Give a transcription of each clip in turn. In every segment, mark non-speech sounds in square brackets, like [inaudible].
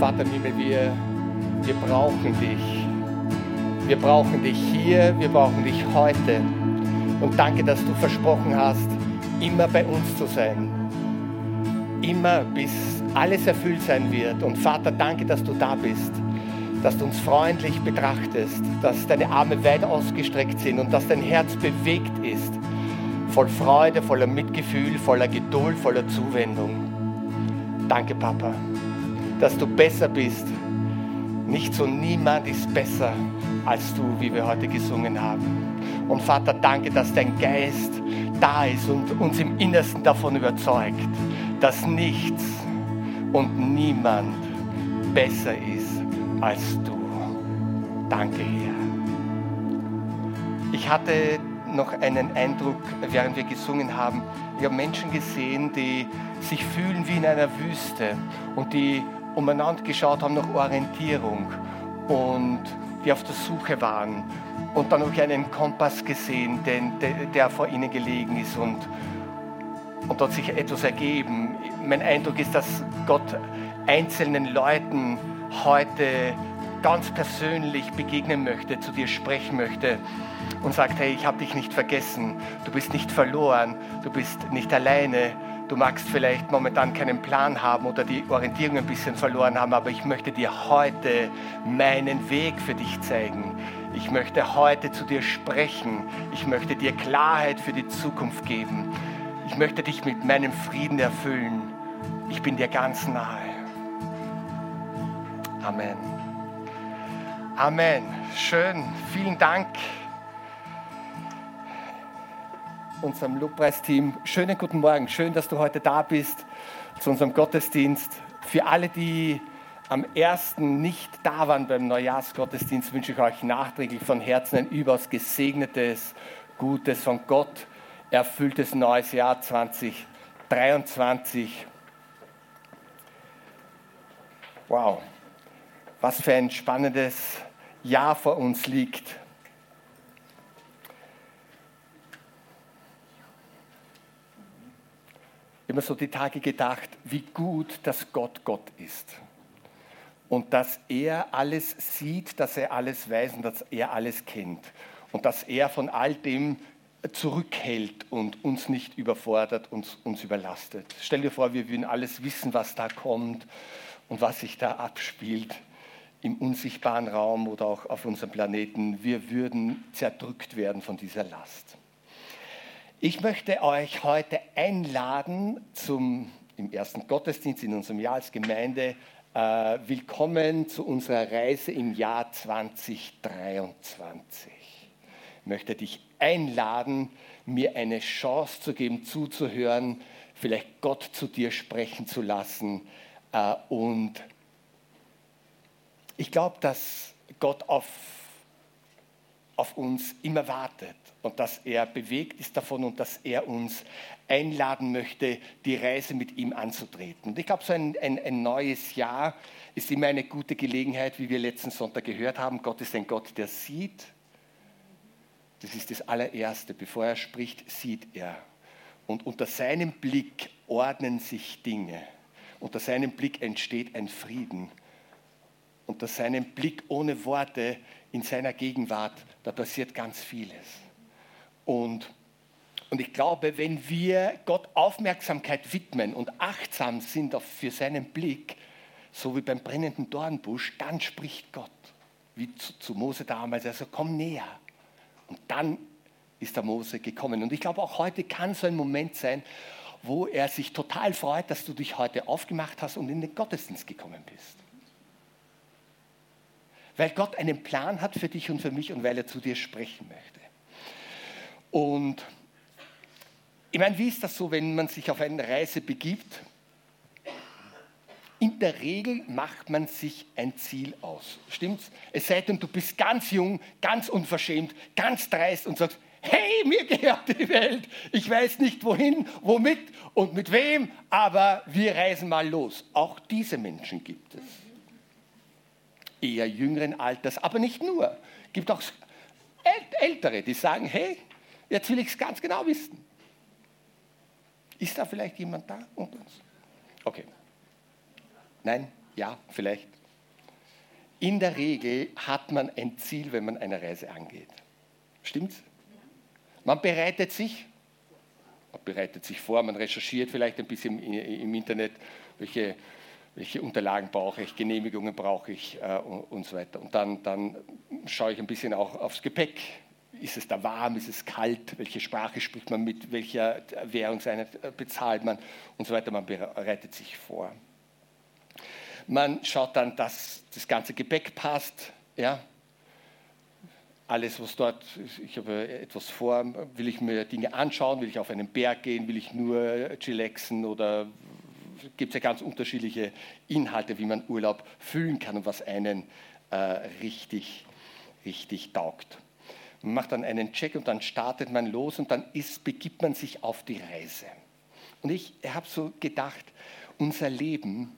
Vater im Himmel, wir, wir brauchen dich. Wir brauchen dich hier, wir brauchen dich heute. Und danke, dass du versprochen hast, immer bei uns zu sein. Immer bis alles erfüllt sein wird. Und Vater, danke, dass du da bist, dass du uns freundlich betrachtest, dass deine Arme weit ausgestreckt sind und dass dein Herz bewegt ist, voll Freude, voller Mitgefühl, voller Geduld, voller Zuwendung. Danke, Papa, dass du besser bist. Nicht so niemand ist besser als du, wie wir heute gesungen haben. Und Vater, danke, dass dein Geist da ist und uns im Innersten davon überzeugt, dass nichts und niemand besser ist als du. Danke, Herr. Ich hatte noch einen Eindruck, während wir gesungen haben. Ich habe Menschen gesehen, die sich fühlen wie in einer Wüste und die umeinander geschaut haben nach Orientierung und die auf der Suche waren. Und dann habe ich einen Kompass gesehen, den, der, vor ihnen gelegen ist und, und dort sich etwas ergeben. Mein Eindruck ist, dass Gott einzelnen Leuten heute ganz persönlich begegnen möchte, zu dir sprechen möchte und sagt, hey, ich habe dich nicht vergessen, du bist nicht verloren, du bist nicht alleine, du magst vielleicht momentan keinen Plan haben oder die Orientierung ein bisschen verloren haben, aber ich möchte dir heute meinen Weg für dich zeigen. Ich möchte heute zu dir sprechen. Ich möchte dir Klarheit für die Zukunft geben. Ich möchte dich mit meinem Frieden erfüllen. Ich bin dir ganz nahe. Amen. Amen. Schön. Vielen Dank unserem Lobpreisteam. Schönen guten Morgen. Schön, dass du heute da bist zu unserem Gottesdienst. Für alle, die am ersten nicht da waren beim Neujahrsgottesdienst, wünsche ich euch nachträglich von Herzen ein überaus gesegnetes, gutes, von Gott erfülltes neues Jahr 2023. Wow, was für ein spannendes Jahr vor uns liegt. Immer so die Tage gedacht, wie gut, dass Gott Gott ist. Und dass er alles sieht, dass er alles weiß und dass er alles kennt. Und dass er von all dem zurückhält und uns nicht überfordert, uns, uns überlastet. Stell dir vor, wir würden alles wissen, was da kommt und was sich da abspielt im unsichtbaren Raum oder auch auf unserem Planeten. Wir würden zerdrückt werden von dieser Last. Ich möchte euch heute einladen zum im ersten Gottesdienst in unserem Jahr als Gemeinde. Äh, willkommen zu unserer Reise im Jahr 2023. Ich möchte dich einladen, mir eine Chance zu geben, zuzuhören, vielleicht Gott zu dir sprechen zu lassen. Äh, und ich glaube, dass Gott auf, auf uns immer wartet und dass er bewegt ist davon und dass er uns einladen möchte, die Reise mit ihm anzutreten. Und ich glaube, so ein, ein, ein, neues Jahr ist immer eine gute Gelegenheit, wie wir letzten Sonntag gehört haben. Gott ist ein Gott, der sieht. Das ist das allererste. Bevor er spricht, sieht er. Und unter seinem Blick ordnen sich Dinge. Unter seinem Blick entsteht ein Frieden. Unter seinem Blick ohne Worte in seiner Gegenwart, da passiert ganz vieles. Und, und ich glaube, wenn wir Gott Aufmerksamkeit widmen und achtsam sind für seinen Blick, so wie beim brennenden Dornbusch, dann spricht Gott, wie zu, zu Mose damals, also komm näher. Und dann ist der Mose gekommen. Und ich glaube, auch heute kann so ein Moment sein, wo er sich total freut, dass du dich heute aufgemacht hast und in den Gottesdienst gekommen bist. Weil Gott einen Plan hat für dich und für mich und weil er zu dir sprechen möchte. Und ich meine, wie ist das so, wenn man sich auf eine Reise begibt? In der Regel macht man sich ein Ziel aus. Stimmt's? Es sei denn, du bist ganz jung, ganz unverschämt, ganz dreist und sagst, hey, mir gehört die Welt. Ich weiß nicht wohin, womit und mit wem, aber wir reisen mal los. Auch diese Menschen gibt es. Eher jüngeren Alters, aber nicht nur. Es gibt auch Ältere, die sagen, hey, Jetzt will ich es ganz genau wissen. Ist da vielleicht jemand da unter uns? Okay. Nein? Ja, vielleicht. In der Regel hat man ein Ziel, wenn man eine Reise angeht. Stimmt's? Man bereitet sich, man bereitet sich vor, man recherchiert vielleicht ein bisschen im Internet, welche, welche Unterlagen brauche ich, Genehmigungen brauche ich äh, und, und, so weiter. Und dann, dann schaue ich ein bisschen auch aufs Gepäck. Ist es da warm, ist es kalt, welche Sprache spricht man mit, welcher Währungseinheit bezahlt man und so weiter. Man bereitet sich vor. Man schaut dann, dass das ganze Gepäck passt. Ja? Alles, was dort, ich habe etwas vor, will ich mir Dinge anschauen, will ich auf einen Berg gehen, will ich nur chillaxen oder gibt es ja ganz unterschiedliche Inhalte, wie man Urlaub füllen kann und was einen äh, richtig, richtig taugt. Man macht dann einen Check und dann startet man los und dann ist, begibt man sich auf die Reise. Und ich habe so gedacht, unser Leben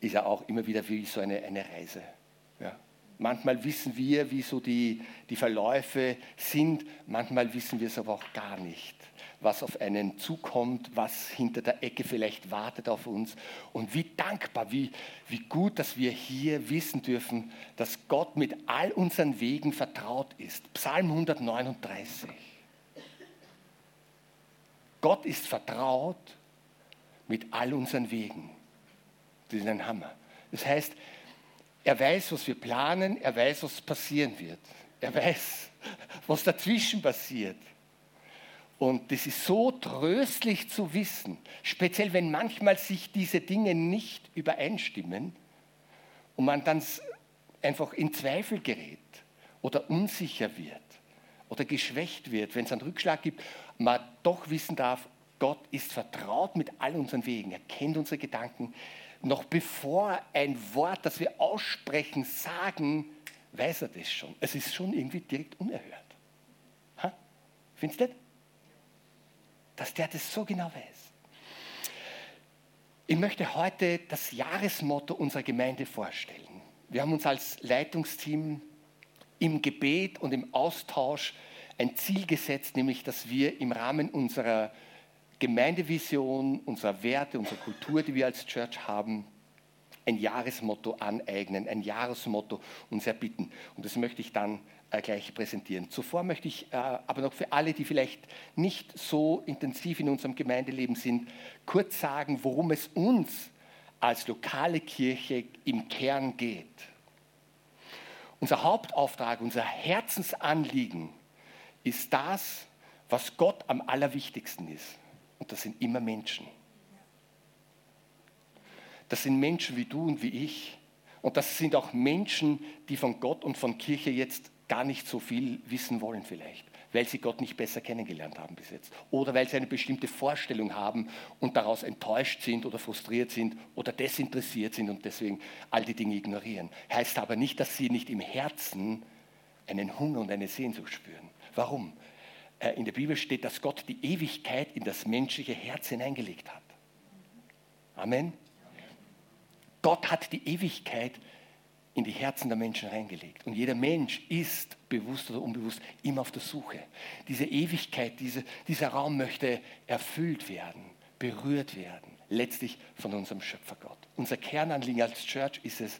ist ja auch immer wieder wie so eine, eine Reise. Ja. Manchmal wissen wir, wie so die, die Verläufe sind, manchmal wissen wir es aber auch gar nicht, was auf einen zukommt, was hinter der Ecke vielleicht wartet auf uns. Und wie dankbar, wie, wie gut, dass wir hier wissen dürfen, dass Gott mit all unseren Wegen vertraut ist. Psalm 139. Gott ist vertraut mit all unseren Wegen. Das ist ein Hammer. Das heißt, er weiß, was wir planen, er weiß, was passieren wird. Er weiß, [laughs] was dazwischen passiert. Und das ist so tröstlich zu wissen, speziell wenn manchmal sich diese Dinge nicht übereinstimmen und man dann einfach in Zweifel gerät oder unsicher wird oder geschwächt wird, wenn es einen Rückschlag gibt, man doch wissen darf, Gott ist vertraut mit all unseren Wegen, er kennt unsere Gedanken, noch bevor ein Wort, das wir aussprechen, sagen, weiß er das schon. Es ist schon irgendwie direkt unerhört. Ha? Findest du das? Dass der das so genau weiß. Ich möchte heute das Jahresmotto unserer Gemeinde vorstellen. Wir haben uns als Leitungsteam im Gebet und im Austausch ein Ziel gesetzt, nämlich dass wir im Rahmen unserer Gemeindevision, unserer Werte, unserer Kultur, die wir als Church haben, ein Jahresmotto aneignen, ein Jahresmotto uns erbitten. Und das möchte ich dann äh, gleich präsentieren. Zuvor möchte ich äh, aber noch für alle, die vielleicht nicht so intensiv in unserem Gemeindeleben sind, kurz sagen, worum es uns als lokale Kirche im Kern geht. Unser Hauptauftrag, unser Herzensanliegen ist das, was Gott am allerwichtigsten ist. Und das sind immer Menschen. Das sind Menschen wie du und wie ich. Und das sind auch Menschen, die von Gott und von Kirche jetzt gar nicht so viel wissen wollen vielleicht, weil sie Gott nicht besser kennengelernt haben bis jetzt. Oder weil sie eine bestimmte Vorstellung haben und daraus enttäuscht sind oder frustriert sind oder desinteressiert sind und deswegen all die Dinge ignorieren. Heißt aber nicht, dass sie nicht im Herzen einen Hunger und eine Sehnsucht spüren. Warum? Äh, in der Bibel steht, dass Gott die Ewigkeit in das menschliche Herz hineingelegt hat. Amen. Gott hat die Ewigkeit in die Herzen der Menschen reingelegt. Und jeder Mensch ist, bewusst oder unbewusst, immer auf der Suche. Diese Ewigkeit, diese, dieser Raum möchte erfüllt werden, berührt werden, letztlich von unserem Schöpfer Gott. Unser Kernanliegen als Church ist es,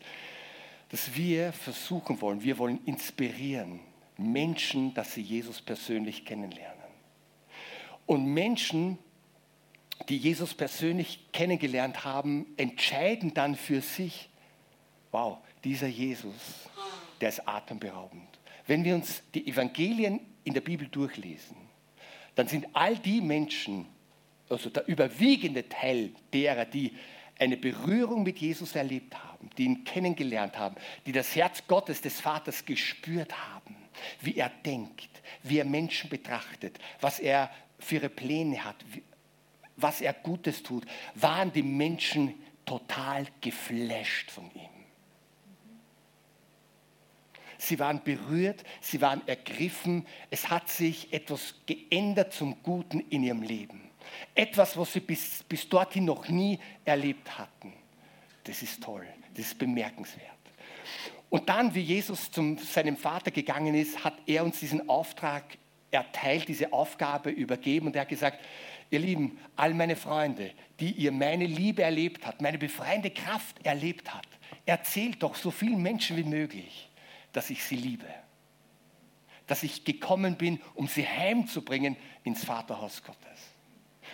dass wir versuchen wollen, wir wollen inspirieren, Menschen, dass sie Jesus persönlich kennenlernen. Und Menschen, die Jesus persönlich kennengelernt haben, entscheiden dann für sich, wow, dieser Jesus, der ist atemberaubend. Wenn wir uns die Evangelien in der Bibel durchlesen, dann sind all die Menschen, also der überwiegende Teil derer, die eine Berührung mit Jesus erlebt haben, die ihn kennengelernt haben, die das Herz Gottes, des Vaters gespürt haben, wie er denkt, wie er Menschen betrachtet, was er für ihre Pläne hat, was er Gutes tut, waren die Menschen total geflasht von ihm. Sie waren berührt, sie waren ergriffen, es hat sich etwas geändert zum Guten in ihrem Leben. Etwas, was sie bis, bis dorthin noch nie erlebt hatten. Das ist toll, das ist bemerkenswert. Und dann, wie Jesus zu seinem Vater gegangen ist, hat er uns diesen Auftrag erteilt, diese Aufgabe übergeben und er hat gesagt, Ihr Lieben, all meine Freunde, die ihr meine Liebe erlebt habt, meine befreiende Kraft erlebt habt, erzählt doch so vielen Menschen wie möglich, dass ich sie liebe. Dass ich gekommen bin, um sie heimzubringen ins Vaterhaus Gottes.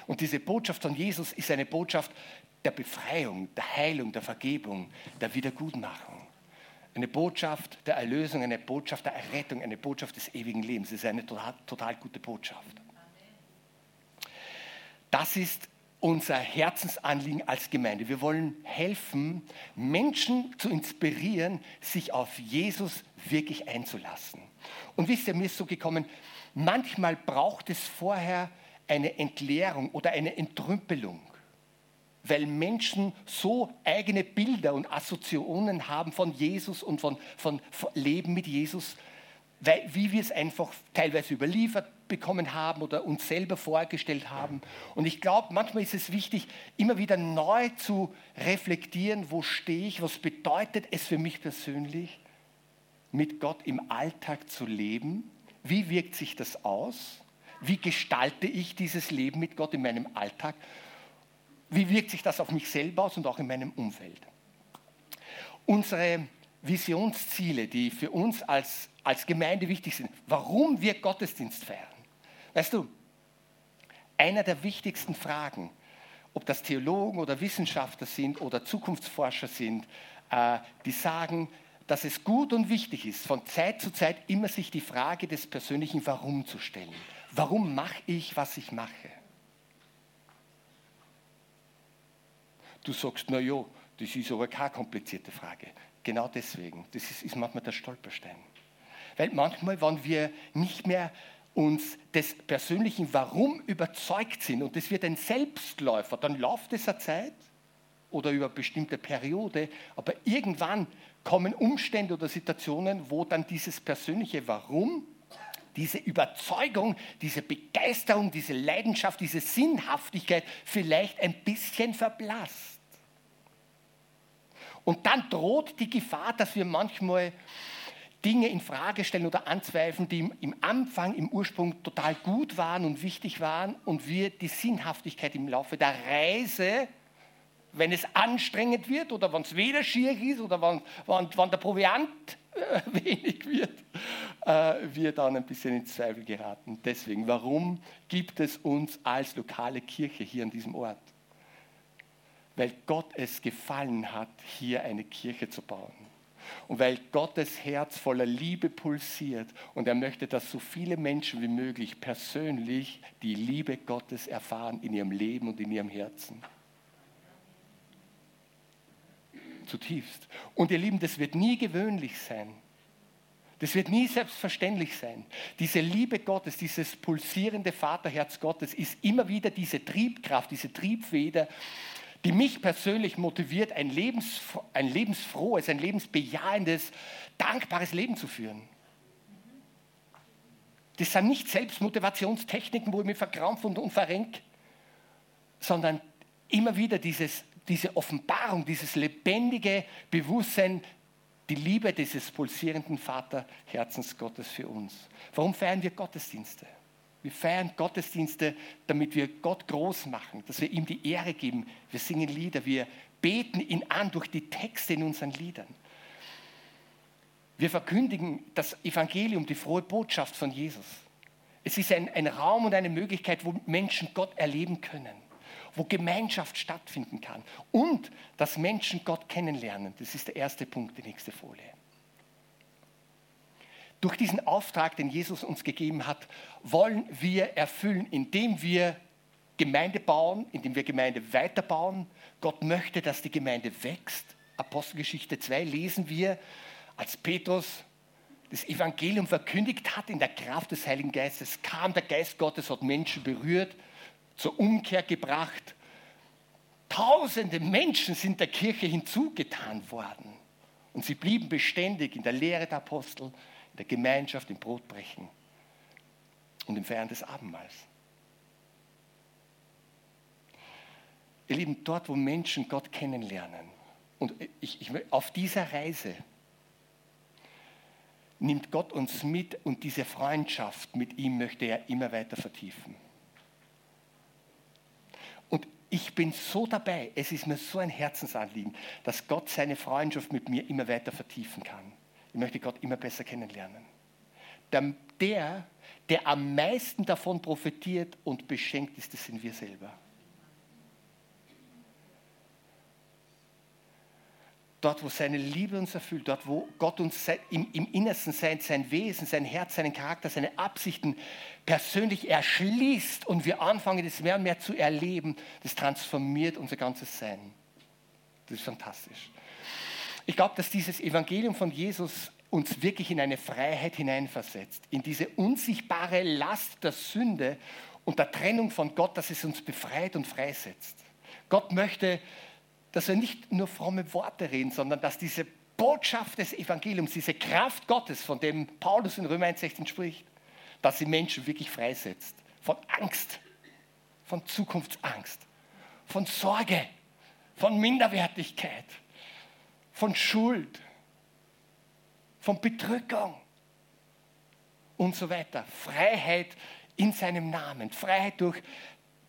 Und diese Botschaft von Jesus ist eine Botschaft der Befreiung, der Heilung, der Vergebung, der Wiedergutmachung. Eine Botschaft der Erlösung, eine Botschaft der Errettung, eine Botschaft des ewigen Lebens. Das ist eine total, total gute Botschaft. Das ist unser Herzensanliegen als Gemeinde. Wir wollen helfen, Menschen zu inspirieren, sich auf Jesus wirklich einzulassen. Und wisst ihr, mir ist so gekommen, manchmal braucht es vorher eine Entleerung oder eine Entrümpelung, weil Menschen so eigene Bilder und Assoziationen haben von Jesus und von, von, von Leben mit Jesus, weil, wie wir es einfach teilweise überliefert bekommen haben oder uns selber vorgestellt haben. Und ich glaube, manchmal ist es wichtig, immer wieder neu zu reflektieren, wo stehe ich, was bedeutet es für mich persönlich, mit Gott im Alltag zu leben, wie wirkt sich das aus, wie gestalte ich dieses Leben mit Gott in meinem Alltag, wie wirkt sich das auf mich selber aus und auch in meinem Umfeld. Unsere Visionsziele, die für uns als, als Gemeinde wichtig sind, warum wir Gottesdienst feiern. Weißt du, einer der wichtigsten Fragen, ob das Theologen oder Wissenschaftler sind oder Zukunftsforscher sind, äh, die sagen, dass es gut und wichtig ist, von Zeit zu Zeit immer sich die Frage des persönlichen Warum zu stellen. Warum mache ich, was ich mache? Du sagst, na ja, das ist aber keine komplizierte Frage. Genau deswegen. Das ist, ist manchmal der Stolperstein. Weil manchmal, wenn wir nicht mehr uns des persönlichen Warum überzeugt sind und es wird ein Selbstläufer, dann läuft es eine Zeit oder über eine bestimmte Periode, aber irgendwann kommen Umstände oder Situationen, wo dann dieses persönliche Warum, diese Überzeugung, diese Begeisterung, diese Leidenschaft, diese Sinnhaftigkeit vielleicht ein bisschen verblasst. Und dann droht die Gefahr, dass wir manchmal Dinge in Frage stellen oder anzweifeln, die im Anfang, im Ursprung total gut waren und wichtig waren und wir die Sinnhaftigkeit im Laufe der Reise, wenn es anstrengend wird oder wenn es weder schier ist oder wenn, wenn, wenn der Proviant äh, [laughs] wenig wird, äh, wir dann ein bisschen in Zweifel geraten. Deswegen, warum gibt es uns als lokale Kirche hier an diesem Ort? Weil Gott es gefallen hat, hier eine Kirche zu bauen. Und weil Gottes Herz voller Liebe pulsiert und er möchte, dass so viele Menschen wie möglich persönlich die Liebe Gottes erfahren in ihrem Leben und in ihrem Herzen. Zutiefst. Und ihr Lieben, das wird nie gewöhnlich sein. Das wird nie selbstverständlich sein. Diese Liebe Gottes, dieses pulsierende Vaterherz Gottes ist immer wieder diese Triebkraft, diese Triebfeder, die mich persönlich motiviert, ein, lebens, ein lebensfrohes, ein lebensbejahendes, dankbares Leben zu führen. Das sind nicht Selbstmotivationstechniken, wo ich mich verkrampfe und, und verrenke, sondern immer wieder dieses, diese Offenbarung, dieses lebendige Bewusstsein, die Liebe dieses pulsierenden Vaterherzens Gottes für uns. Warum feiern wir Gottesdienste? Wir feiern Gottesdienste, damit wir Gott groß machen, dass wir ihm die Ehre geben. Wir singen Lieder, wir beten ihn an durch die Texte in unseren Liedern. Wir verkündigen das Evangelium, die frohe Botschaft von Jesus. Es ist ein, ein Raum und eine Möglichkeit, wo Menschen Gott erleben können, wo Gemeinschaft stattfinden kann und dass Menschen Gott kennenlernen. Das ist der erste Punkt, die nächste Folie. Durch diesen Auftrag, den Jesus uns gegeben hat, wollen wir erfüllen, indem wir Gemeinde bauen, indem wir Gemeinde weiterbauen. Gott möchte, dass die Gemeinde wächst. Apostelgeschichte 2 lesen wir, als Petrus das Evangelium verkündigt hat in der Kraft des Heiligen Geistes, kam der Geist Gottes, hat Menschen berührt, zur Umkehr gebracht. Tausende Menschen sind der Kirche hinzugetan worden. Und sie blieben beständig in der Lehre der Apostel, der Gemeinschaft, im Brotbrechen und im Feiern des Abendmahls. Ihr Lieben, dort, wo Menschen Gott kennenlernen, und ich, ich, auf dieser Reise nimmt Gott uns mit und diese Freundschaft mit ihm möchte er immer weiter vertiefen. Ich bin so dabei. Es ist mir so ein Herzensanliegen, dass Gott seine Freundschaft mit mir immer weiter vertiefen kann. Ich möchte Gott immer besser kennenlernen. Der, der, am meisten davon profitiert und beschenkt ist, das sind wir selber. dort, wo seine Liebe uns erfüllt, dort, wo Gott uns im Innersten sein, sein Wesen, sein Herz, seinen Charakter, seine Absichten persönlich erschließt und wir anfangen, das mehr und mehr zu erleben, das transformiert unser ganzes Sein. Das ist fantastisch. Ich glaube, dass dieses Evangelium von Jesus uns wirklich in eine Freiheit hineinversetzt, in diese unsichtbare Last der Sünde und der Trennung von Gott, dass es uns befreit und freisetzt. Gott möchte dass wir nicht nur fromme Worte reden, sondern dass diese Botschaft des Evangeliums, diese Kraft Gottes, von dem Paulus in Römer 1,16 spricht, dass sie Menschen wirklich freisetzt. Von Angst, von Zukunftsangst, von Sorge, von Minderwertigkeit, von Schuld, von Bedrückung und so weiter. Freiheit in seinem Namen, Freiheit durch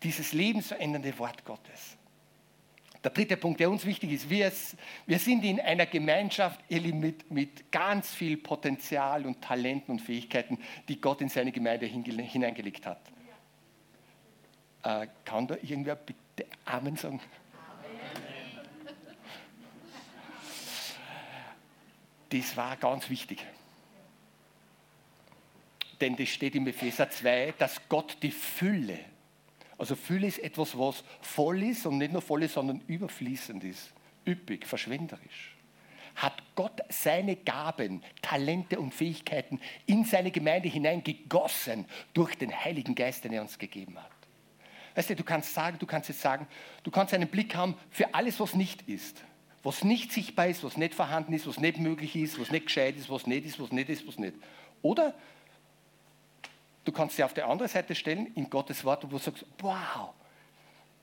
dieses lebensverändernde Wort Gottes. Der dritte Punkt, der uns wichtig ist, wir, wir sind in einer Gemeinschaft mit, mit ganz viel Potenzial und Talenten und Fähigkeiten, die Gott in seine Gemeinde hineingelegt hat. Äh, kann da irgendwer bitte Amen sagen? Das war ganz wichtig. Denn das steht im Epheser 2, dass Gott die Fülle also Fülle ist etwas, was voll ist und nicht nur voll ist, sondern überfließend ist, üppig, verschwenderisch. Hat Gott seine Gaben, Talente und Fähigkeiten in seine Gemeinde hineingegossen durch den Heiligen Geist, den er uns gegeben hat. Weißt du, du kannst sagen, du kannst jetzt sagen, du kannst einen Blick haben für alles, was nicht ist. Was nicht sichtbar ist, was nicht vorhanden ist, was nicht möglich ist, was nicht gescheit ist, was nicht ist, was nicht ist, was nicht. Oder Du kannst sie auf der anderen Seite stellen, in Gottes Wort, wo du sagst, wow,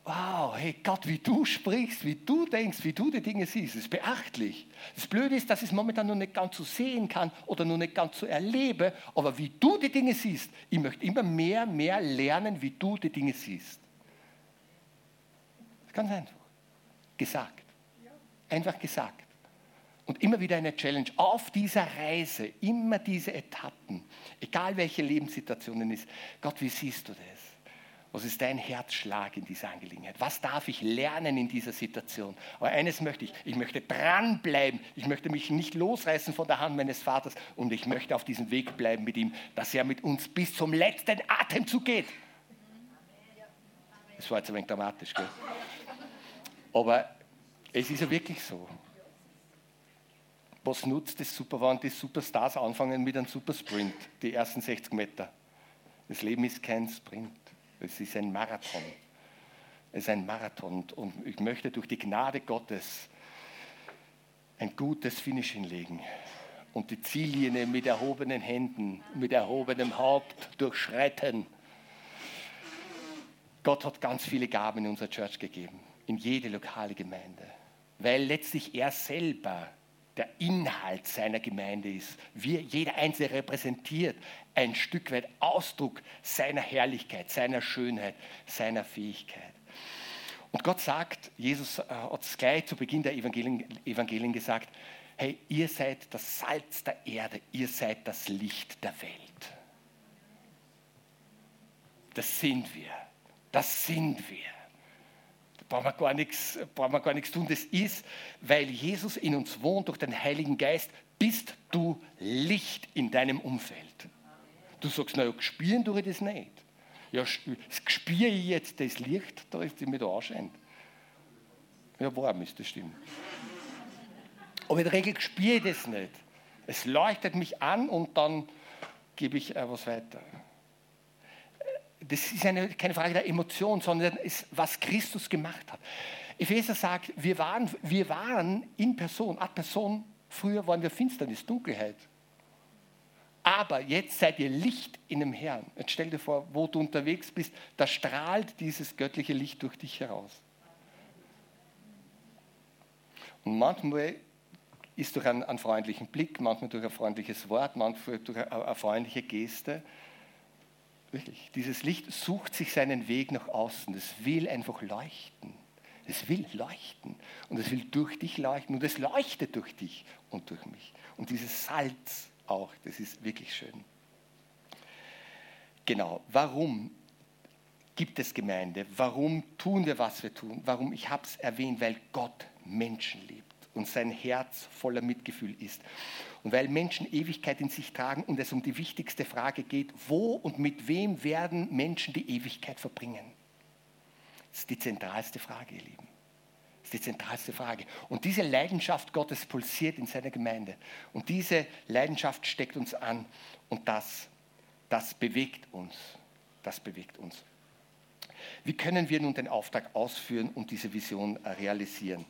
wow, hey Gott, wie du sprichst, wie du denkst, wie du die Dinge siehst, ist beachtlich. Das Blöde ist, dass ich es momentan noch nicht ganz so sehen kann oder noch nicht ganz so erlebe, aber wie du die Dinge siehst, ich möchte immer mehr, mehr lernen, wie du die Dinge siehst. Ganz einfach. Gesagt. Einfach gesagt. Und immer wieder eine Challenge auf dieser Reise, immer diese Etappen, egal welche Lebenssituation es ist. Gott, wie siehst du das? Was ist dein Herzschlag in dieser Angelegenheit? Was darf ich lernen in dieser Situation? Aber eines möchte ich, ich möchte dranbleiben. Ich möchte mich nicht losreißen von der Hand meines Vaters und ich möchte auf diesem Weg bleiben mit ihm, dass er mit uns bis zum letzten Atemzug geht. Das war jetzt ein wenig dramatisch, gell? Aber es ist ja wirklich so was nutzt es super, wenn die Superstars anfangen mit einem Supersprint, die ersten 60 Meter. Das Leben ist kein Sprint, es ist ein Marathon. Es ist ein Marathon und ich möchte durch die Gnade Gottes ein gutes Finish hinlegen und die Ziellinie mit erhobenen Händen, mit erhobenem Haupt durchschreiten. Gott hat ganz viele Gaben in unserer Church gegeben, in jede lokale Gemeinde, weil letztlich er selber der Inhalt seiner Gemeinde ist. Wir, jeder Einzelne repräsentiert ein Stück weit Ausdruck seiner Herrlichkeit, seiner Schönheit, seiner Fähigkeit. Und Gott sagt, Jesus äh, hat es gleich zu Beginn der Evangelien, Evangelien gesagt, hey, ihr seid das Salz der Erde, ihr seid das Licht der Welt. Das sind wir, das sind wir brauchen wir gar nichts, brauchen wir gar nichts tun. Das ist, weil Jesus in uns wohnt durch den Heiligen Geist, bist du Licht in deinem Umfeld. Du sagst, naja, spüren tue ich das nicht. Ja, spüre ich jetzt das Licht, da ist mir da anscheint. Ja, warm ist das stimmt. Aber in der Regel spüre ich das nicht. Es leuchtet mich an und dann gebe ich äh, was weiter das ist eine, keine Frage der Emotion, sondern ist, was Christus gemacht hat. Epheser sagt, wir waren, wir waren in Person, ad Person, früher waren wir Finsternis, Dunkelheit. Aber jetzt seid ihr Licht in dem Herrn. Jetzt stell dir vor, wo du unterwegs bist, da strahlt dieses göttliche Licht durch dich heraus. Und manchmal ist durch einen, einen freundlichen Blick, manchmal durch ein freundliches Wort, manchmal durch eine, eine freundliche Geste, Wirklich. Dieses Licht sucht sich seinen Weg nach außen. Es will einfach leuchten. Es will leuchten. Und es will durch dich leuchten. Und es leuchtet durch dich und durch mich. Und dieses Salz auch, das ist wirklich schön. Genau. Warum gibt es Gemeinde? Warum tun wir, was wir tun? Warum? Ich habe es erwähnt, weil Gott Menschen liebt und sein Herz voller Mitgefühl ist. Und weil Menschen Ewigkeit in sich tragen und es um die wichtigste Frage geht, wo und mit wem werden Menschen die Ewigkeit verbringen? Das ist die zentralste Frage, ihr Lieben. Das ist die zentralste Frage. Und diese Leidenschaft Gottes pulsiert in seiner Gemeinde. Und diese Leidenschaft steckt uns an. Und das, das bewegt uns. Das bewegt uns. Wie können wir nun den Auftrag ausführen und diese Vision realisieren?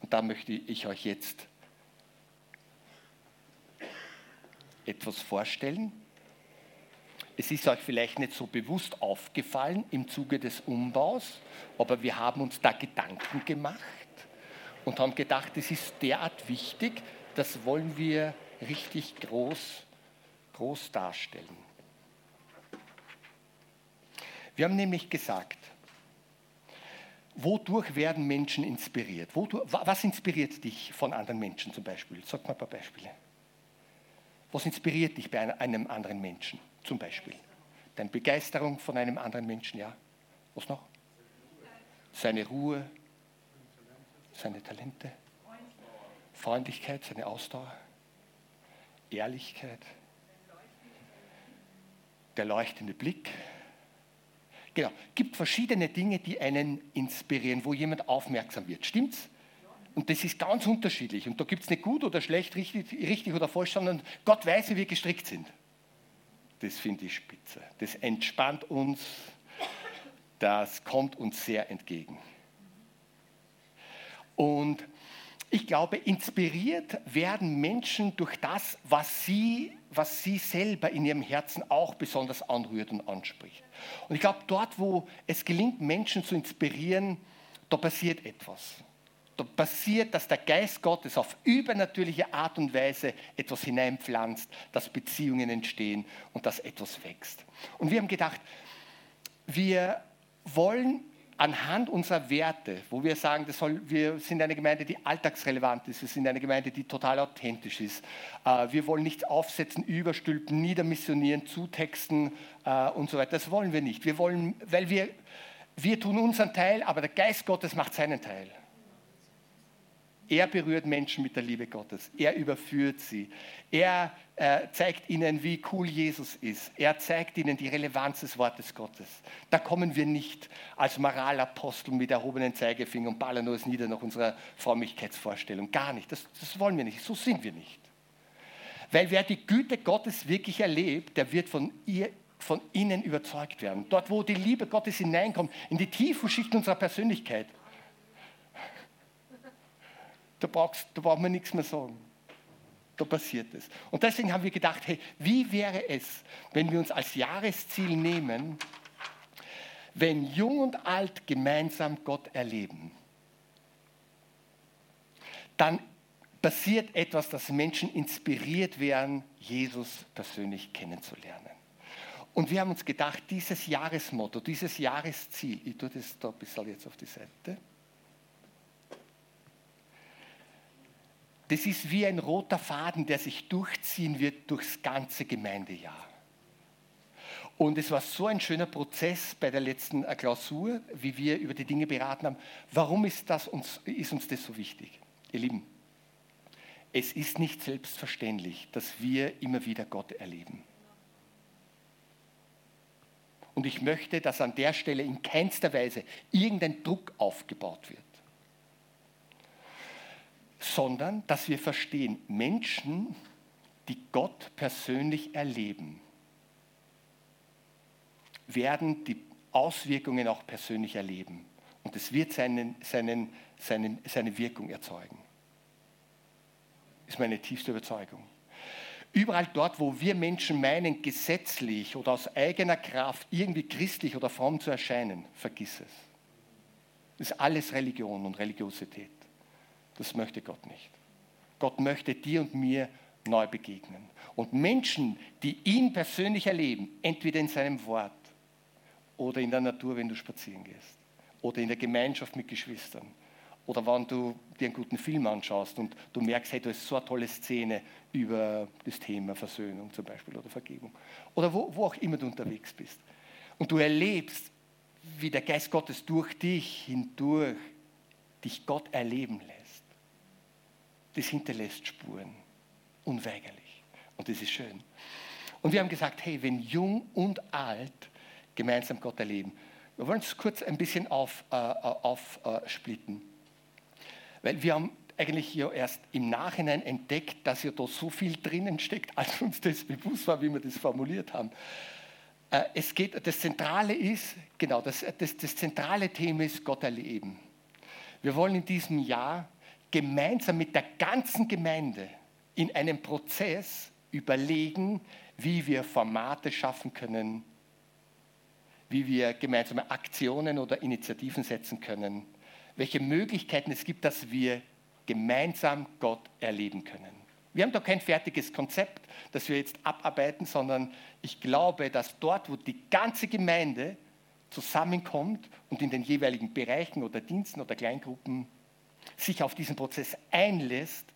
Und da möchte ich euch jetzt etwas vorstellen. Es ist euch vielleicht nicht so bewusst aufgefallen im Zuge des Umbaus, aber wir haben uns da Gedanken gemacht und haben gedacht, es ist derart wichtig, das wollen wir richtig groß, groß darstellen. Wir haben nämlich gesagt, wodurch werden Menschen inspiriert? Wodurch, was inspiriert dich von anderen Menschen zum Beispiel? Sag mal ein paar Beispiele. Was inspiriert dich bei einem anderen Menschen zum Beispiel? Deine Begeisterung von einem anderen Menschen, ja. Was noch? Seine Ruhe, seine Talente, Freundlichkeit, seine Ausdauer, Ehrlichkeit, der leuchtende Blick. Genau, gibt verschiedene Dinge, die einen inspirieren, wo jemand aufmerksam wird. Stimmt's? Und das ist ganz unterschiedlich. Und da gibt es nicht gut oder schlecht, richtig, richtig oder falsch, sondern Gott weiß, wie wir gestrickt sind. Das finde ich spitze. Das entspannt uns. Das kommt uns sehr entgegen. Und ich glaube, inspiriert werden Menschen durch das, was sie, was sie selber in ihrem Herzen auch besonders anrührt und anspricht. Und ich glaube, dort, wo es gelingt, Menschen zu inspirieren, da passiert etwas da passiert, dass der Geist Gottes auf übernatürliche Art und Weise etwas hineinpflanzt, dass Beziehungen entstehen und dass etwas wächst. Und wir haben gedacht, wir wollen anhand unserer Werte, wo wir sagen, soll, wir sind eine Gemeinde, die alltagsrelevant ist, wir sind eine Gemeinde, die total authentisch ist. Äh, wir wollen nichts aufsetzen, überstülpen, niedermissionieren, zutexten äh, und so weiter. Das wollen wir nicht. Wir wollen, weil wir, wir tun unseren Teil, aber der Geist Gottes macht seinen Teil. Er berührt Menschen mit der Liebe Gottes. Er überführt sie. Er äh, zeigt ihnen, wie cool Jesus ist. Er zeigt ihnen die Relevanz des Wortes Gottes. Da kommen wir nicht als Moralapostel mit erhobenen Zeigefinger und ballern uns nieder nach unserer Frömmigkeitsvorstellung. Gar nicht. Das, das wollen wir nicht. So sind wir nicht. Weil wer die Güte Gottes wirklich erlebt, der wird von ihr von innen überzeugt werden. Dort, wo die Liebe Gottes hineinkommt, in die tiefen Schichten unserer Persönlichkeit, da, brauchst, da braucht man nichts mehr sagen. Da passiert es. Und deswegen haben wir gedacht, hey, wie wäre es, wenn wir uns als Jahresziel nehmen, wenn Jung und Alt gemeinsam Gott erleben, dann passiert etwas, dass Menschen inspiriert werden, Jesus persönlich kennenzulernen. Und wir haben uns gedacht, dieses Jahresmotto, dieses Jahresziel, ich tue das da ein bisschen jetzt auf die Seite, Das ist wie ein roter Faden, der sich durchziehen wird durchs ganze Gemeindejahr. Und es war so ein schöner Prozess bei der letzten Klausur, wie wir über die Dinge beraten haben. Warum ist, das uns, ist uns das so wichtig? Ihr Lieben, es ist nicht selbstverständlich, dass wir immer wieder Gott erleben. Und ich möchte, dass an der Stelle in keinster Weise irgendein Druck aufgebaut wird sondern dass wir verstehen, Menschen, die Gott persönlich erleben, werden die Auswirkungen auch persönlich erleben. Und es wird seinen, seinen, seinen, seine Wirkung erzeugen. Ist meine tiefste Überzeugung. Überall dort, wo wir Menschen meinen, gesetzlich oder aus eigener Kraft irgendwie christlich oder fromm zu erscheinen, vergiss es. Das ist alles Religion und Religiosität. Das möchte Gott nicht. Gott möchte dir und mir neu begegnen. Und Menschen, die ihn persönlich erleben, entweder in seinem Wort oder in der Natur, wenn du spazieren gehst oder in der Gemeinschaft mit Geschwistern oder wenn du dir einen guten Film anschaust und du merkst, hey, du hast so eine tolle Szene über das Thema Versöhnung zum Beispiel oder Vergebung oder wo, wo auch immer du unterwegs bist und du erlebst, wie der Geist Gottes durch dich hindurch dich Gott erleben lässt. Das hinterlässt Spuren, unweigerlich. Und das ist schön. Und wir haben gesagt, hey, wenn jung und alt gemeinsam Gott erleben, wir wollen es kurz ein bisschen aufsplitten. Auf, äh, Weil wir haben eigentlich ja erst im Nachhinein entdeckt, dass ja da so viel drinnen steckt, als uns das bewusst war, wie wir das formuliert haben. Äh, es geht, das Zentrale ist, genau, das, das, das zentrale Thema ist Gott erleben. Wir wollen in diesem Jahr gemeinsam mit der ganzen Gemeinde in einem Prozess überlegen, wie wir Formate schaffen können, wie wir gemeinsame Aktionen oder Initiativen setzen können, welche Möglichkeiten es gibt, dass wir gemeinsam Gott erleben können. Wir haben da kein fertiges Konzept, das wir jetzt abarbeiten, sondern ich glaube, dass dort, wo die ganze Gemeinde zusammenkommt und in den jeweiligen Bereichen oder Diensten oder Kleingruppen sich auf diesen Prozess einlässt,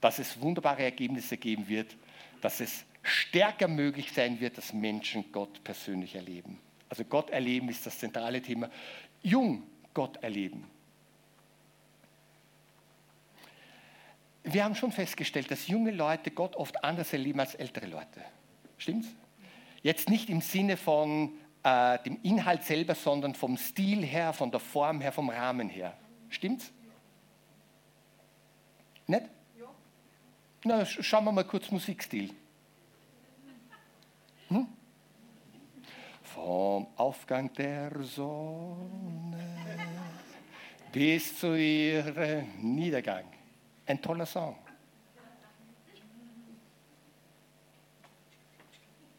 dass es wunderbare Ergebnisse geben wird, dass es stärker möglich sein wird, dass Menschen Gott persönlich erleben. Also Gott erleben ist das zentrale Thema. Jung Gott erleben. Wir haben schon festgestellt, dass junge Leute Gott oft anders erleben als ältere Leute. Stimmt's? Jetzt nicht im Sinne von äh, dem Inhalt selber, sondern vom Stil her, von der Form her, vom Rahmen her. Stimmt's? Nicht? Ja. Na, schauen wir mal kurz Musikstil. Hm? Vom Aufgang der Sonne bis zu ihrem Niedergang. Ein toller Song.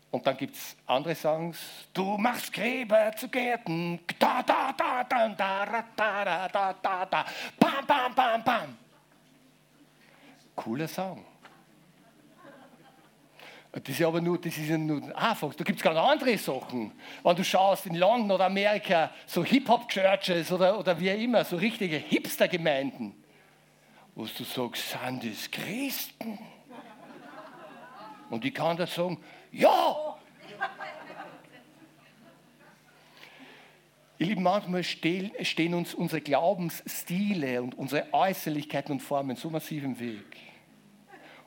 Und dann gibt es andere Songs. Du machst Gräber zu Gärten. Da, da, da, da, da, da, da, da, da, da. Bam, bam, bam, bam. Cooler Song. Das ist aber nur, das ist ja nur ein Anfang. Da gibt es ganz andere Sachen. Wenn du schaust in London oder Amerika, so Hip-Hop-Churches oder, oder wie immer, so richtige Hipster-Gemeinden, wo du sagst, sind das Christen? Und ich kann da sagen, ja! Ihr Lieben, manchmal stehen uns unsere Glaubensstile und unsere Äußerlichkeiten und Formen so massiv im Weg.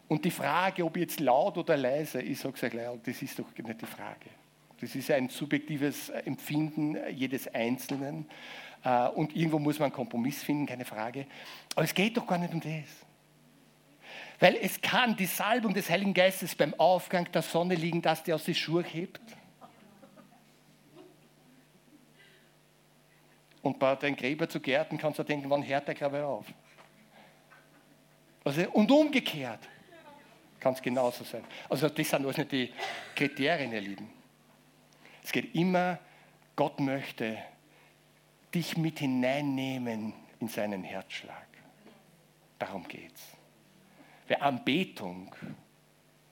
Und die Frage, ob jetzt laut oder leise, ich sage es gleich, das ist doch nicht die Frage. Das ist ein subjektives Empfinden jedes Einzelnen. Äh, und irgendwo muss man einen Kompromiss finden, keine Frage. Aber es geht doch gar nicht um das. Weil es kann die Salbung des Heiligen Geistes beim Aufgang der Sonne liegen, dass die aus den Schuhe hebt. Und bei den Gräber zu Gärten kannst du denken, wann hört der Grabe auf? Also, und umgekehrt kann es genauso sein. Also das sind alles nicht die Kriterien, ihr Lieben. Es geht immer, Gott möchte dich mit hineinnehmen in seinen Herzschlag. Darum geht es. Weil Anbetung,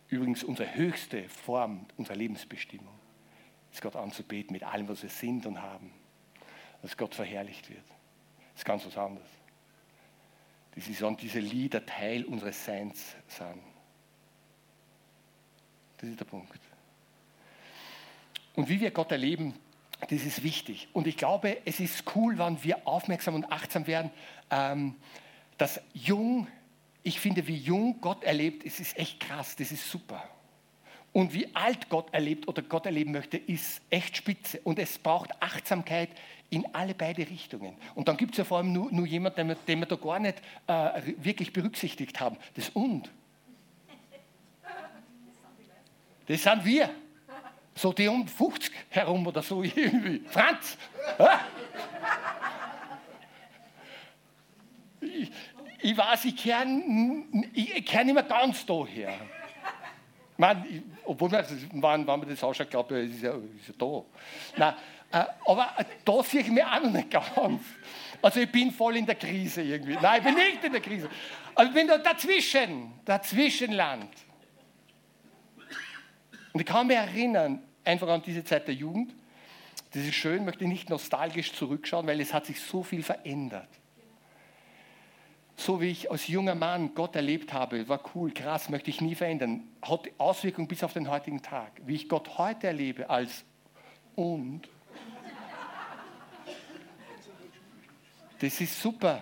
übrigens unsere höchste Form unserer Lebensbestimmung, ist Gott anzubeten mit allem, was wir sind und haben. Dass Gott verherrlicht wird. Das ist ganz was anderes. Das ist, wenn diese Lieder Teil unseres Seins sind. Das ist der Punkt. Und wie wir Gott erleben, das ist wichtig. Und ich glaube, es ist cool, wenn wir aufmerksam und achtsam werden, ähm, dass jung ich finde, wie jung Gott erlebt, es ist echt krass, das ist super. Und wie alt Gott erlebt oder Gott erleben möchte, ist echt spitze. Und es braucht Achtsamkeit in alle beide Richtungen. Und dann gibt es ja vor allem nur, nur jemanden, den, den wir da gar nicht äh, wirklich berücksichtigt haben. Das Und. Das sind wir. So die um 50 herum oder so [laughs] irgendwie. Franz! Ich, ich weiß, ich kenn nicht mehr ganz daher. Man, obwohl man, wenn, man das ausschaut, glaube ich, ist ja, ist ja da. Nein, äh, aber da sehe ich mich auch noch nicht ganz. Also ich bin voll in der Krise irgendwie. Nein, ich bin nicht in der Krise. Aber ich bin da dazwischen, dazwischenland. Und ich kann mich erinnern, einfach an diese Zeit der Jugend, Das ist schön, möchte nicht nostalgisch zurückschauen, weil es hat sich so viel verändert. So wie ich als junger Mann Gott erlebt habe, war cool, krass, möchte ich nie verändern. Hat Auswirkungen bis auf den heutigen Tag. Wie ich Gott heute erlebe als und. Das ist super.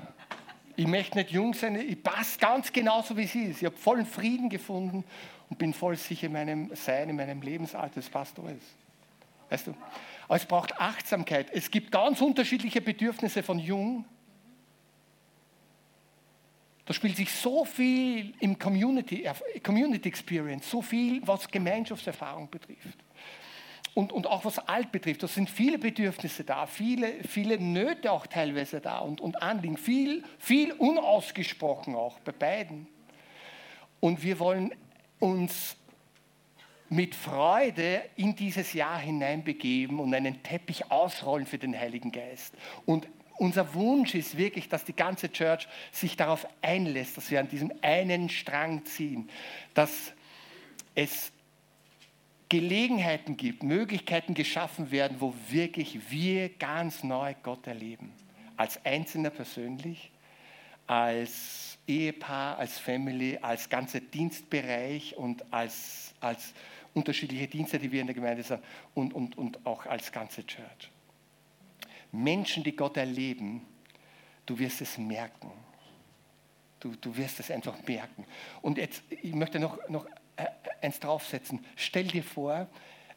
Ich möchte nicht jung sein, ich passe ganz genauso, wie sie ist. Ich habe vollen Frieden gefunden und bin voll sicher in meinem Sein, in meinem Lebensalter. Das passt alles. Weißt du? Aber es braucht Achtsamkeit. Es gibt ganz unterschiedliche Bedürfnisse von Jung. Da spielt sich so viel im Community, Community Experience, so viel, was Gemeinschaftserfahrung betrifft. Und, und auch was alt betrifft, da sind viele Bedürfnisse da, viele, viele Nöte auch teilweise da und, und Anliegen, viel, viel unausgesprochen auch bei beiden. Und wir wollen uns mit Freude in dieses Jahr hineinbegeben und einen Teppich ausrollen für den Heiligen Geist. Und unser Wunsch ist wirklich, dass die ganze Church sich darauf einlässt, dass wir an diesem einen Strang ziehen, dass es Gelegenheiten gibt, Möglichkeiten geschaffen werden, wo wirklich wir ganz neu Gott erleben. Als Einzelner persönlich, als Ehepaar, als Family, als ganzer Dienstbereich und als, als unterschiedliche Dienste, die wir in der Gemeinde haben und, und, und auch als ganze Church. Menschen, die Gott erleben, du wirst es merken. Du, du wirst es einfach merken. Und jetzt, ich möchte noch, noch äh, eins draufsetzen. Stell dir vor,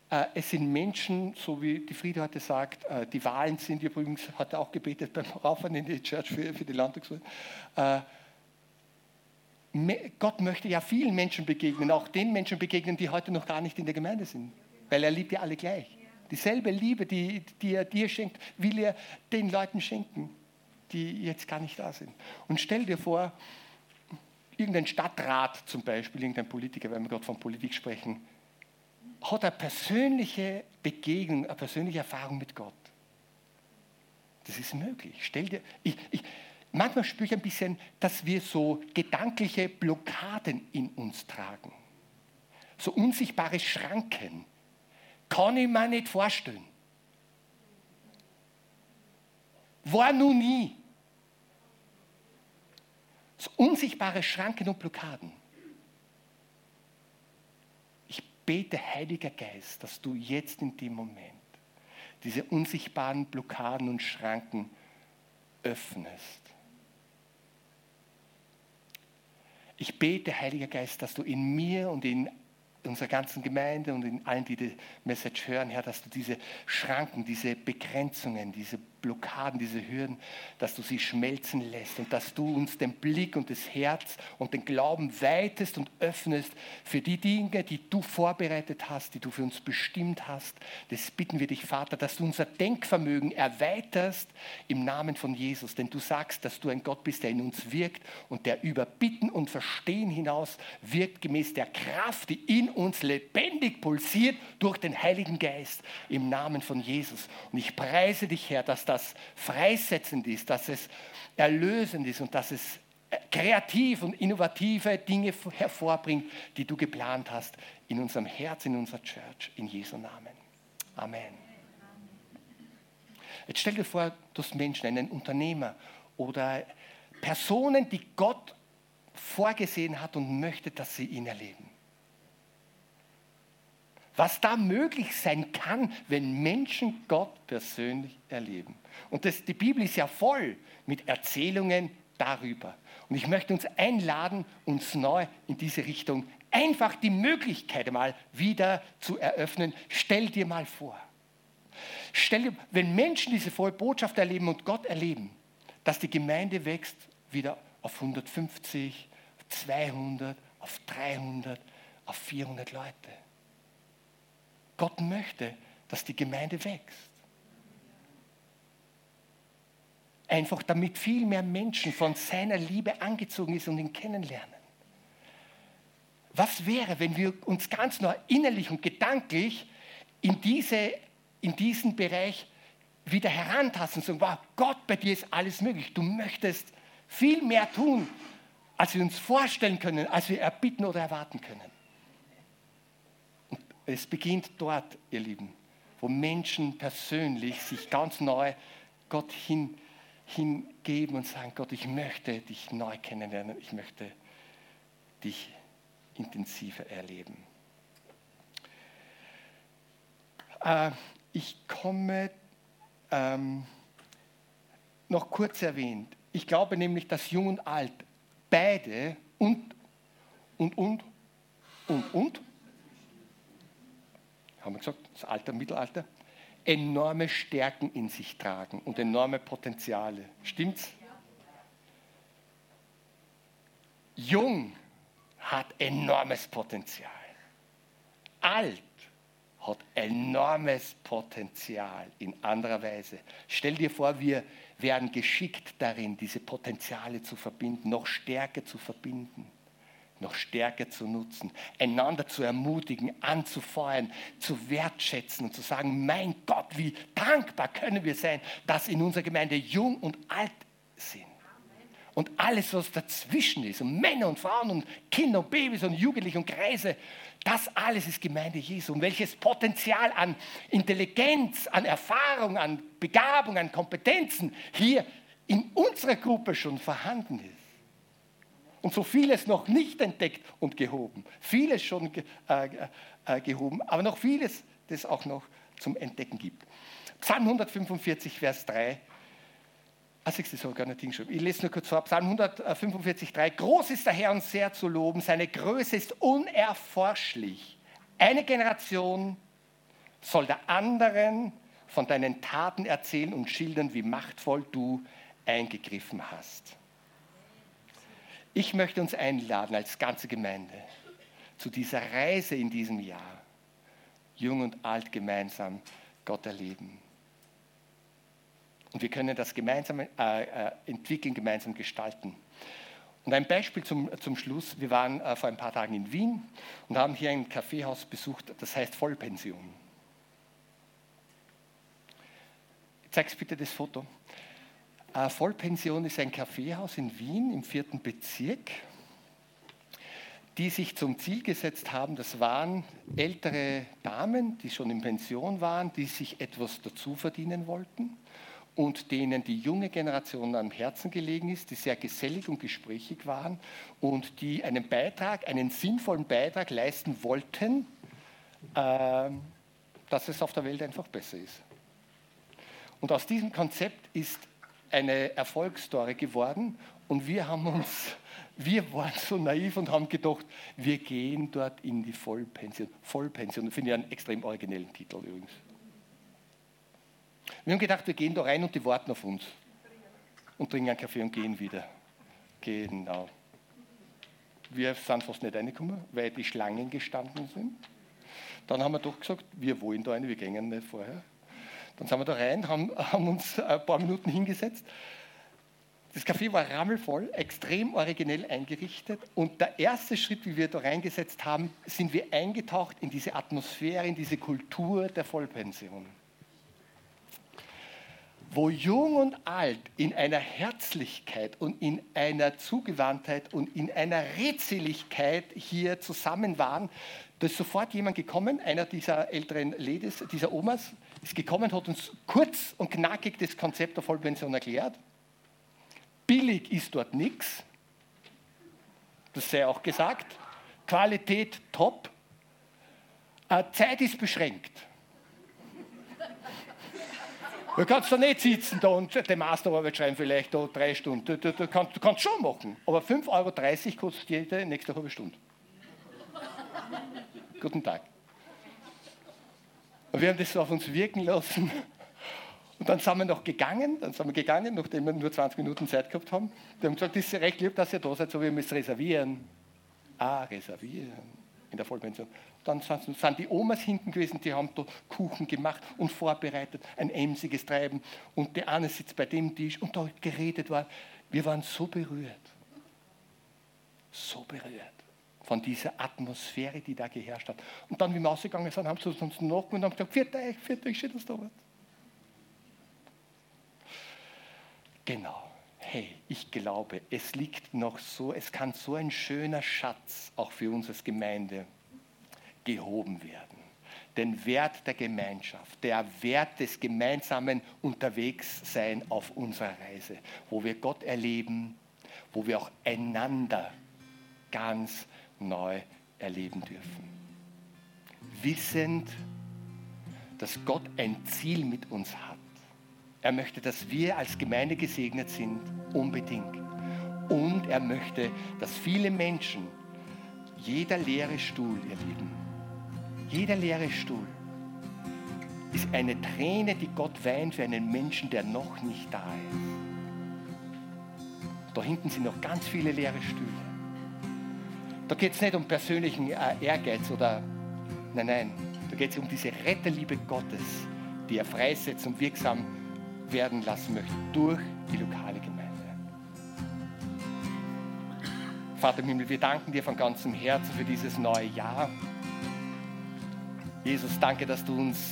äh, es sind Menschen, so wie die Friede heute sagt, äh, die Wahlen sind, übrigens hat er auch gebetet beim Rauffahren in die Church für, für die Landtagswahl. Gott möchte ja vielen Menschen begegnen, auch den Menschen begegnen, die heute noch gar nicht in der Gemeinde sind, weil er liebt ja alle gleich. Dieselbe Liebe, die, die er dir schenkt, will er den Leuten schenken, die jetzt gar nicht da sind. Und stell dir vor, irgendein Stadtrat zum Beispiel, irgendein Politiker, wenn wir gerade von Politik sprechen, hat eine persönliche Begegnung, eine persönliche Erfahrung mit Gott. Das ist möglich. Stell dir, ich, ich, manchmal spüre ich ein bisschen, dass wir so gedankliche Blockaden in uns tragen. So unsichtbare Schranken. Kann ich mir nicht vorstellen. War nun nie. So unsichtbare Schranken und Blockaden. Ich bete, Heiliger Geist, dass du jetzt in dem Moment diese unsichtbaren Blockaden und Schranken öffnest Ich bete, Heiliger Geist, dass du in mir und in unserer ganzen Gemeinde und in allen, die die Message hören, Herr, dass du diese Schranken, diese Begrenzungen, diese Blockaden, diese Hürden, dass du sie schmelzen lässt und dass du uns den Blick und das Herz und den Glauben weitest und öffnest für die Dinge, die du vorbereitet hast, die du für uns bestimmt hast. Das bitten wir dich, Vater, dass du unser Denkvermögen erweiterst im Namen von Jesus, denn du sagst, dass du ein Gott bist, der in uns wirkt und der über Bitten und Verstehen hinaus wirkt gemäß der Kraft, die in uns lebendig pulsiert durch den Heiligen Geist im Namen von Jesus. Und ich preise dich, Herr, dass das das freisetzend ist, dass es erlösend ist und dass es kreativ und innovative Dinge hervorbringt, die du geplant hast in unserem Herz, in unserer Church, in Jesu Namen. Amen. Jetzt stell dir vor, du hast Menschen, einen Unternehmer oder Personen, die Gott vorgesehen hat und möchte, dass sie ihn erleben was da möglich sein kann, wenn Menschen Gott persönlich erleben. Und das, die Bibel ist ja voll mit Erzählungen darüber. Und ich möchte uns einladen, uns neu in diese Richtung einfach die Möglichkeit mal wieder zu eröffnen. Stell dir mal vor, stell dir, wenn Menschen diese volle Botschaft erleben und Gott erleben, dass die Gemeinde wächst wieder auf 150, auf 200, auf 300, auf 400 Leute. Gott möchte, dass die Gemeinde wächst. Einfach damit viel mehr Menschen von seiner Liebe angezogen ist und ihn kennenlernen. Was wäre, wenn wir uns ganz neu innerlich und gedanklich in, diese, in diesen Bereich wieder herantasten und sagen, wow, Gott, bei dir ist alles möglich. Du möchtest viel mehr tun, als wir uns vorstellen können, als wir erbitten oder erwarten können. Es beginnt dort, ihr Lieben, wo Menschen persönlich sich ganz neu Gott hin, hingeben und sagen, Gott, ich möchte dich neu kennenlernen, ich möchte dich intensiver erleben. Äh, ich komme ähm, noch kurz erwähnt. Ich glaube nämlich, dass Jung und Alt beide und, und, und, und, und, haben wir gesagt, das Alter, Mittelalter, enorme Stärken in sich tragen und enorme Potenziale. Stimmt's? Jung hat enormes Potenzial. Alt hat enormes Potenzial in anderer Weise. Stell dir vor, wir werden geschickt darin, diese Potenziale zu verbinden, noch stärker zu verbinden, noch stärker zu nutzen, einander zu ermutigen, anzufeuern, zu wertschätzen und zu sagen, mein Gott, wie dankbar können wir sein, dass in unserer Gemeinde jung und alt sind. Und alles, was dazwischen ist, und Männer und Frauen und Kinder und Babys und Jugendliche und Kreise, das alles ist Gemeinde Jesu. Und welches Potenzial an Intelligenz, an Erfahrung, an Begabung, an Kompetenzen hier in unserer Gruppe schon vorhanden ist. Und so vieles noch nicht entdeckt und gehoben. Vieles schon äh, äh, gehoben, aber noch vieles, das auch noch zum Entdecken gibt. Psalm 145, Vers 3 Ach, ich sogar nicht hingeschrieben. Ich lese nur kurz vor. Psalm 145, 3. Groß ist der Herr und sehr zu loben. Seine Größe ist unerforschlich. Eine Generation soll der anderen von deinen Taten erzählen und schildern, wie machtvoll du eingegriffen hast. Ich möchte uns einladen als ganze Gemeinde zu dieser Reise in diesem Jahr, jung und alt gemeinsam Gott erleben. Und wir können das gemeinsam äh, äh, entwickeln, gemeinsam gestalten. Und ein Beispiel zum, zum Schluss. Wir waren äh, vor ein paar Tagen in Wien und haben hier ein Kaffeehaus besucht, das heißt Vollpension. Zeig's bitte das Foto. Äh, Vollpension ist ein Kaffeehaus in Wien im vierten Bezirk, die sich zum Ziel gesetzt haben, das waren ältere Damen, die schon in Pension waren, die sich etwas dazu verdienen wollten und denen die junge Generation am Herzen gelegen ist, die sehr gesellig und gesprächig waren und die einen Beitrag, einen sinnvollen Beitrag leisten wollten, äh, dass es auf der Welt einfach besser ist. Und aus diesem Konzept ist eine Erfolgsstory geworden und wir haben uns, wir waren so naiv und haben gedacht, wir gehen dort in die Vollpension. Vollpension, finde ich einen extrem originellen Titel übrigens. Wir haben gedacht, wir gehen da rein und die warten auf uns. Und trinken einen Kaffee und gehen wieder. Genau. Wir sind fast nicht reingekommen, weil die Schlangen gestanden sind. Dann haben wir doch gesagt, wir wollen da rein, wir gehen nicht vorher. Dann sind wir da rein, haben, haben uns ein paar Minuten hingesetzt. Das Café war rammelvoll, extrem originell eingerichtet. Und der erste Schritt, wie wir da reingesetzt haben, sind wir eingetaucht in diese Atmosphäre, in diese Kultur der Vollpension wo Jung und Alt in einer Herzlichkeit und in einer Zugewandtheit und in einer Redseligkeit hier zusammen waren, da ist sofort jemand gekommen, einer dieser älteren Ladies, dieser Omas, ist gekommen, hat uns kurz und knackig das Konzept der Vollpension erklärt. Billig ist dort nichts, das sei auch gesagt. Qualität top. Äh, Zeit ist beschränkt. Du kannst da nicht sitzen da und die Masterarbeit schreiben, vielleicht da drei Stunden. Du, du, kannst, du kannst schon machen, aber 5,30 Euro kostet jede nächste halbe Stunde. Guten Tag. Und wir haben das so auf uns wirken lassen. [laughs] Und dann sind wir noch gegangen, dann sind wir gegangen, nachdem wir nur 20 Minuten Zeit gehabt haben. Die haben gesagt, das ist recht lieb, dass ihr da seid, so wir müssen reservieren. Ah, reservieren in der Vollpension. Dann sind die Omas hinten gewesen, die haben da Kuchen gemacht und vorbereitet, ein emsiges Treiben. Und der eine sitzt bei dem Tisch und da geredet war. Wir waren so berührt, so berührt von dieser Atmosphäre, die da geherrscht hat. Und dann, wie wir ausgegangen sind, haben sie uns noch und haben gesagt, viert euch, viert euch, schön, dass da wart. Genau. Hey, ich glaube, es liegt noch so, es kann so ein schöner Schatz auch für uns als Gemeinde gehoben werden. den Wert der Gemeinschaft, der Wert des gemeinsamen Unterwegssein auf unserer Reise, wo wir Gott erleben, wo wir auch einander ganz neu erleben dürfen. Wissend, dass Gott ein Ziel mit uns hat. Er möchte, dass wir als Gemeinde gesegnet sind, unbedingt. Und er möchte, dass viele Menschen, jeder leere Stuhl, ihr Lieben, jeder leere Stuhl ist eine Träne, die Gott weint für einen Menschen, der noch nicht da ist. Da hinten sind noch ganz viele leere Stühle. Da geht es nicht um persönlichen äh, Ehrgeiz oder, nein, nein, da geht es um diese Retterliebe Gottes, die er freisetzt und wirksam werden lassen möchte durch die lokale Gemeinde. Vater im Himmel, wir danken dir von ganzem Herzen für dieses neue Jahr. Jesus, danke, dass du uns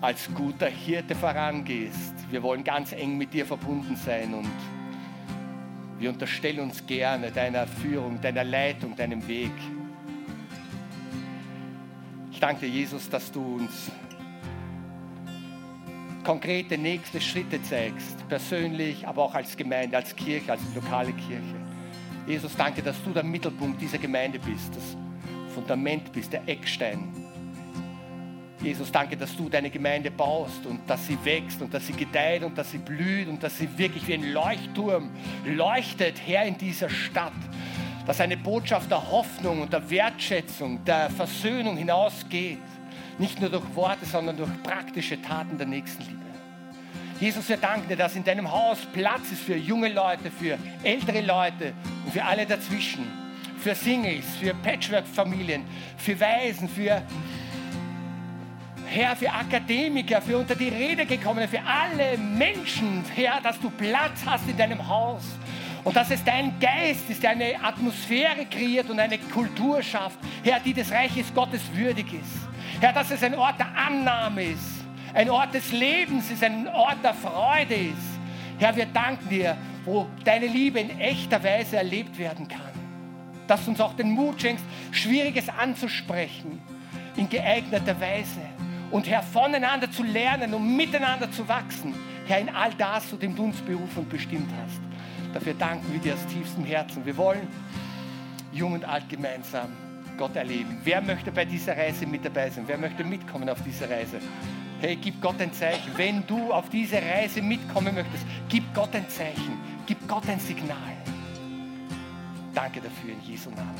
als guter Hirte vorangehst. Wir wollen ganz eng mit dir verbunden sein und wir unterstellen uns gerne deiner Führung, deiner Leitung, deinem Weg. Ich danke Jesus, dass du uns konkrete nächste Schritte zeigst, persönlich, aber auch als Gemeinde, als Kirche, als lokale Kirche. Jesus, danke, dass du der Mittelpunkt dieser Gemeinde bist, das Fundament bist, der Eckstein Jesus, danke, dass du deine Gemeinde baust und dass sie wächst und dass sie gedeiht und dass sie blüht und dass sie wirklich wie ein Leuchtturm leuchtet, Herr, in dieser Stadt. Dass eine Botschaft der Hoffnung und der Wertschätzung, der Versöhnung hinausgeht. Nicht nur durch Worte, sondern durch praktische Taten der Nächstenliebe. Jesus, wir danken dir, dass in deinem Haus Platz ist für junge Leute, für ältere Leute und für alle dazwischen. Für Singles, für Patchwork-Familien, für Waisen, für Herr, für Akademiker, für unter die Rede gekommene, für alle Menschen, Herr, dass du Platz hast in deinem Haus. Und dass es dein Geist ist, der eine Atmosphäre kreiert und eine Kultur schafft, Herr, die des Reiches Gottes würdig ist. Herr, dass es ein Ort der Annahme ist, ein Ort des Lebens ist, ein Ort der Freude ist. Herr, wir danken dir, wo deine Liebe in echter Weise erlebt werden kann. Dass du uns auch den Mut schenkst, Schwieriges anzusprechen, in geeigneter Weise und Herr, voneinander zu lernen und miteinander zu wachsen. Herr, in all das, zu dem du uns berufen und bestimmt hast. Dafür danken wir dir aus tiefstem Herzen. Wir wollen jung und alt gemeinsam Gott erleben. Wer möchte bei dieser Reise mit dabei sein? Wer möchte mitkommen auf diese Reise? Hey, gib Gott ein Zeichen. Wenn du auf diese Reise mitkommen möchtest, gib Gott ein Zeichen. Gib Gott ein Signal. Danke dafür in Jesu Namen.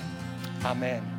Amen.